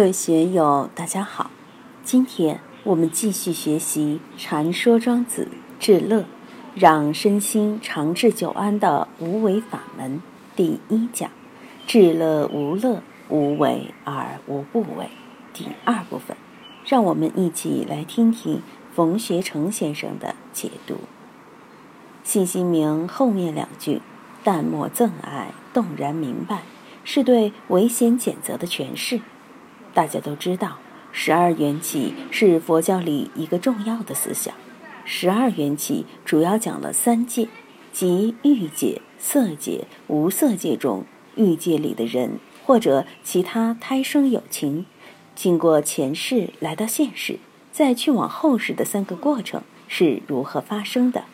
各位学友，大家好。今天我们继续学习《禅说庄子治乐，让身心长治久安的无为法门》第一讲：治乐无乐，无为而无不为。第二部分，让我们一起来听听冯学成先生的解读。信息名后面两句：“淡漠憎爱，动然明白”，是对危险谴责的诠释。大家都知道，十二缘起是佛教里一个重要的思想。十二缘起主要讲了三界，即欲界、色界、无色界中，欲界里的人或者其他胎生有情，经过前世来到现世，再去往后世的三个过程是如何发生的。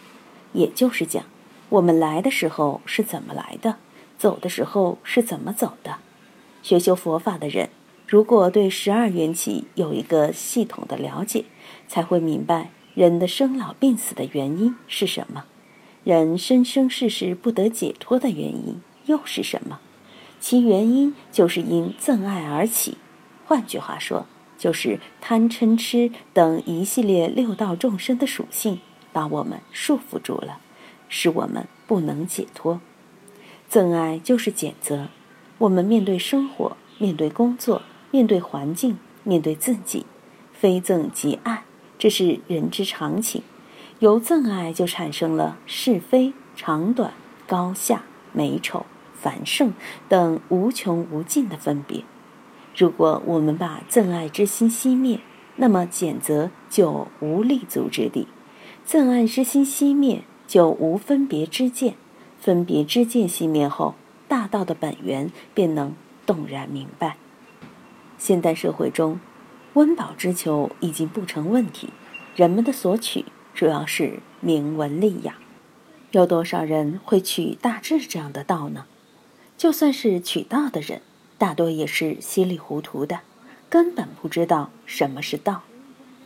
也就是讲，我们来的时候是怎么来的，走的时候是怎么走的。学修佛法的人。如果对十二缘起有一个系统的了解，才会明白人的生老病死的原因是什么，人生生世世不得解脱的原因又是什么？其原因就是因憎爱而起，换句话说，就是贪嗔痴等一系列六道众生的属性把我们束缚住了，使我们不能解脱。憎爱就是谴责，我们面对生活，面对工作。面对环境，面对自己，非憎即爱，这是人之常情。由憎爱就产生了是非、长短、高下、美丑、繁盛等无穷无尽的分别。如果我们把憎爱之心熄灭，那么谴责就无立足之地；憎爱之心熄灭，就无分别之见；分别之见熄灭后，大道的本源便能动然明白。现代社会中，温饱之求已经不成问题，人们的索取主要是名闻利养。有多少人会取大智这样的道呢？就算是取道的人，大多也是稀里糊涂的，根本不知道什么是道。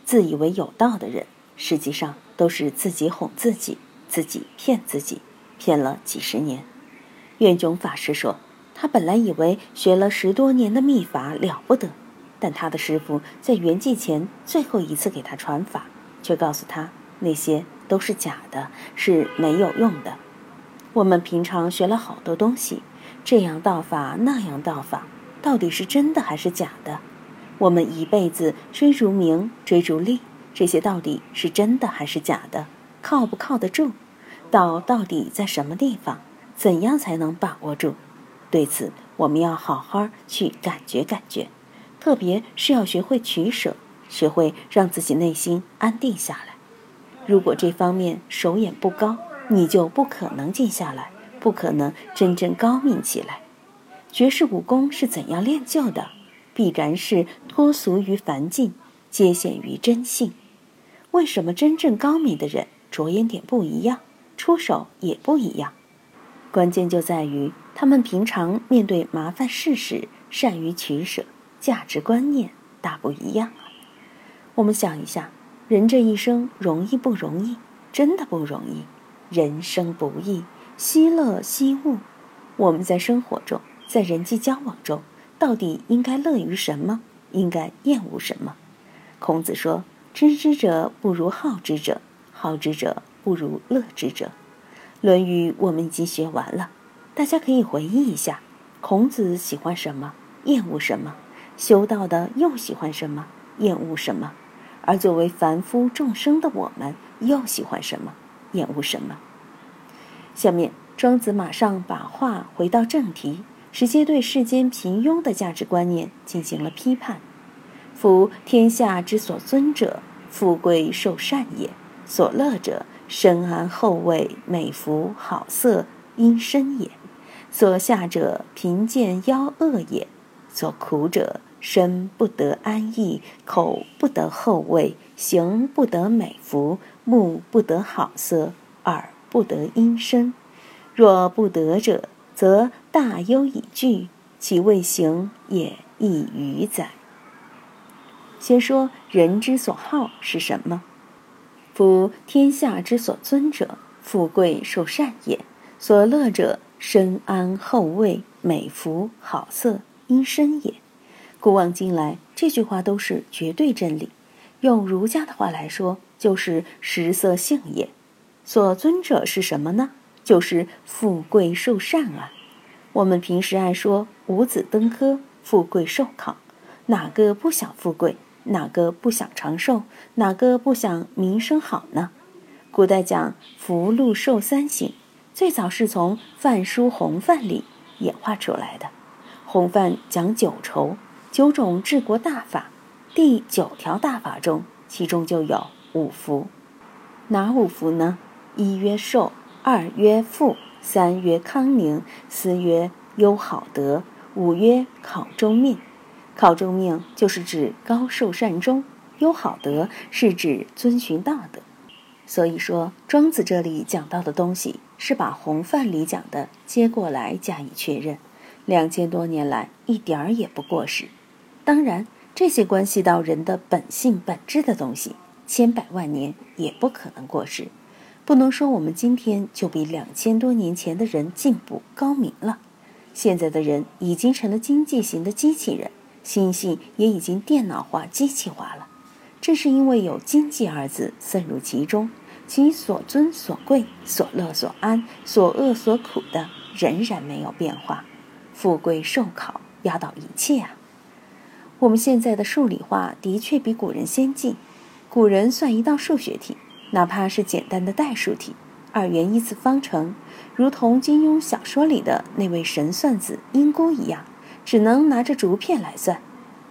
自以为有道的人，实际上都是自己哄自己，自己骗自己，骗了几十年。愿炯法师说。他本来以为学了十多年的秘法了不得，但他的师傅在圆寂前最后一次给他传法，却告诉他那些都是假的，是没有用的。我们平常学了好多东西，这样道法那样道法，到底是真的还是假的？我们一辈子追逐名、追逐利，这些到底是真的还是假的？靠不靠得住？道到底在什么地方？怎样才能把握住？对此，我们要好好去感觉感觉，特别是要学会取舍，学会让自己内心安定下来。如果这方面手眼不高，你就不可能静下来，不可能真正高明起来。绝世武功是怎样练就的？必然是脱俗于凡境，皆显于真性。为什么真正高明的人着眼点不一样，出手也不一样？关键就在于。他们平常面对麻烦事时，善于取舍，价值观念大不一样啊。我们想一下，人这一生容易不容易？真的不容易。人生不易，惜乐惜物。我们在生活中，在人际交往中，到底应该乐于什么？应该厌恶什么？孔子说：“知之者不如好之者，好之者不如乐之者。”《论语》我们已经学完了。大家可以回忆一下，孔子喜欢什么，厌恶什么；修道的又喜欢什么，厌恶什么；而作为凡夫众生的我们，又喜欢什么，厌恶什么？下面，庄子马上把话回到正题，直接对世间平庸的价值观念进行了批判。夫天下之所尊者，富贵受善也；所乐者，身安厚位，美福好色，阴身也。所下者贫贱夭恶也，所苦者身不得安逸，口不得厚味，行不得美福，目不得好色，耳不得音声。若不得者，则大忧已惧，其未行也亦愚哉。先说人之所好是什么？夫天下之所尊者，富贵寿善也；所乐者。身安厚味，美福好色，因身也。古往今来，这句话都是绝对真理。用儒家的话来说，就是食色性也。所尊者是什么呢？就是富贵寿善啊。我们平时爱说五子登科，富贵寿考，哪个不想富贵？哪个不想长寿？哪个不想名声好呢？古代讲福禄寿三省，最早是从《范书洪范》里演化出来的。洪范讲九畴，九种治国大法。第九条大法中，其中就有五福。哪五福呢？一曰寿，二曰富，三曰康宁，四曰优好德，五曰考中命。考中命就是指高寿善终，优好德是指遵循道德。所以说，庄子这里讲到的东西，是把洪范里讲的接过来加以确认。两千多年来，一点儿也不过时。当然。这些关系到人的本性本质的东西，千百万年也不可能过时。不能说我们今天就比两千多年前的人进步高明了。现在的人已经成了经济型的机器人，心性也已经电脑化、机器化了。正是因为有“经济”二字渗入其中，其所尊所贵、所乐所安、所恶所苦的仍然没有变化。富贵寿考压倒一切啊！我们现在的数理化的确比古人先进。古人算一道数学题，哪怕是简单的代数题，二元一次方程，如同金庸小说里的那位神算子英姑一样，只能拿着竹片来算。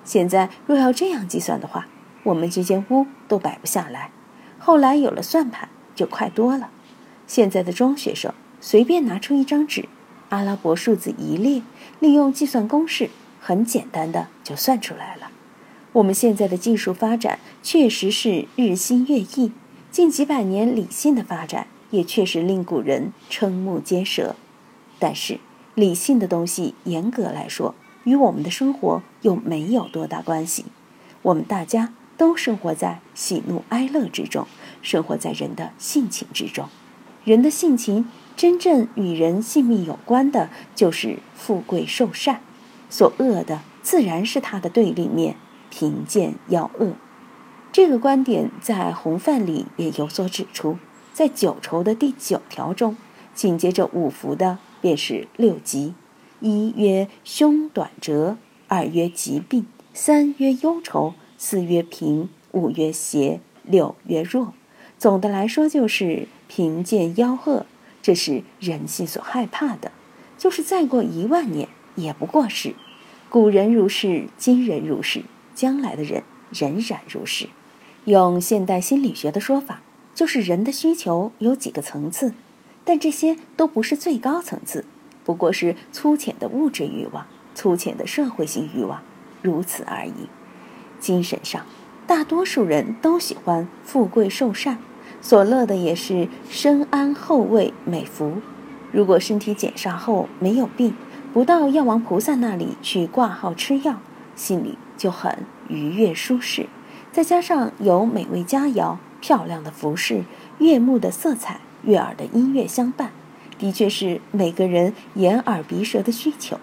现在若要这样计算的话，我们这间屋都摆不下来。后来有了算盘，就快多了。现在的中学生随便拿出一张纸，阿拉伯数字一列，利用计算公式。很简单的就算出来了。我们现在的技术发展确实是日新月异，近几百年理性的发展也确实令古人瞠目结舌。但是，理性的东西严格来说与我们的生活又没有多大关系。我们大家都生活在喜怒哀乐之中，生活在人的性情之中。人的性情真正与人性命有关的，就是富贵寿善。所恶的自然是它的对立面，贫贱要恶。这个观点在洪范里也有所指出。在九筹的第九条中，紧接着五福的便是六吉：一曰凶短折，二曰疾病，三曰忧愁，四曰贫，五曰邪，六曰弱。总的来说，就是贫贱妖恶，这是人性所害怕的。就是再过一万年。也不过是，古人如是，今人如是，将来的人仍然如是。用现代心理学的说法，就是人的需求有几个层次，但这些都不是最高层次，不过是粗浅的物质欲望、粗浅的社会性欲望，如此而已。精神上，大多数人都喜欢富贵寿善，所乐的也是身安后位美福。如果身体减少后没有病，不到药王菩萨那里去挂号吃药，心里就很愉悦舒适。再加上有美味佳肴、漂亮的服饰、悦目的色彩、悦耳的音乐相伴，的确是每个人眼耳鼻舌的需求。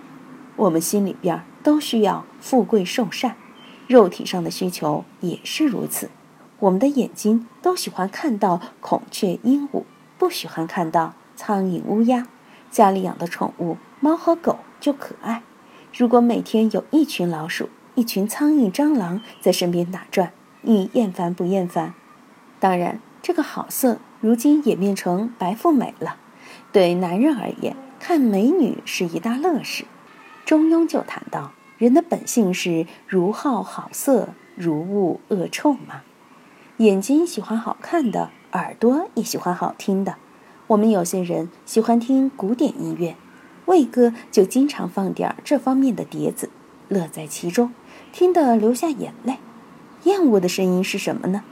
我们心里边都需要富贵寿善，肉体上的需求也是如此。我们的眼睛都喜欢看到孔雀鹦鹉，不喜欢看到苍蝇乌鸦。家里养的宠物。猫和狗就可爱，如果每天有一群老鼠、一群苍蝇、蟑螂在身边打转，你厌烦不厌烦？当然，这个好色如今也变成白富美了。对男人而言，看美女是一大乐事。中庸就谈到，人的本性是如好好色，如恶恶臭嘛。眼睛喜欢好看的，耳朵也喜欢好听的。我们有些人喜欢听古典音乐。魏哥就经常放点这方面的碟子，乐在其中，听得流下眼泪。厌恶的声音是什么呢？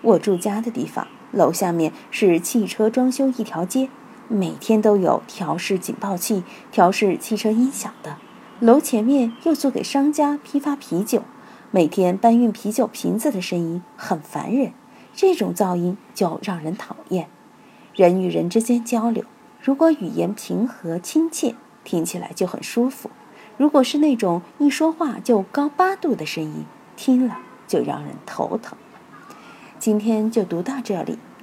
我住家的地方，楼下面是汽车装修一条街，每天都有调试警报器、调试汽车音响的。楼前面又租给商家批发啤酒，每天搬运啤酒瓶子的声音很烦人，这种噪音就让人讨厌。人与人之间交流。如果语言平和亲切，听起来就很舒服；如果是那种一说话就高八度的声音，听了就让人头疼。今天就读到这里，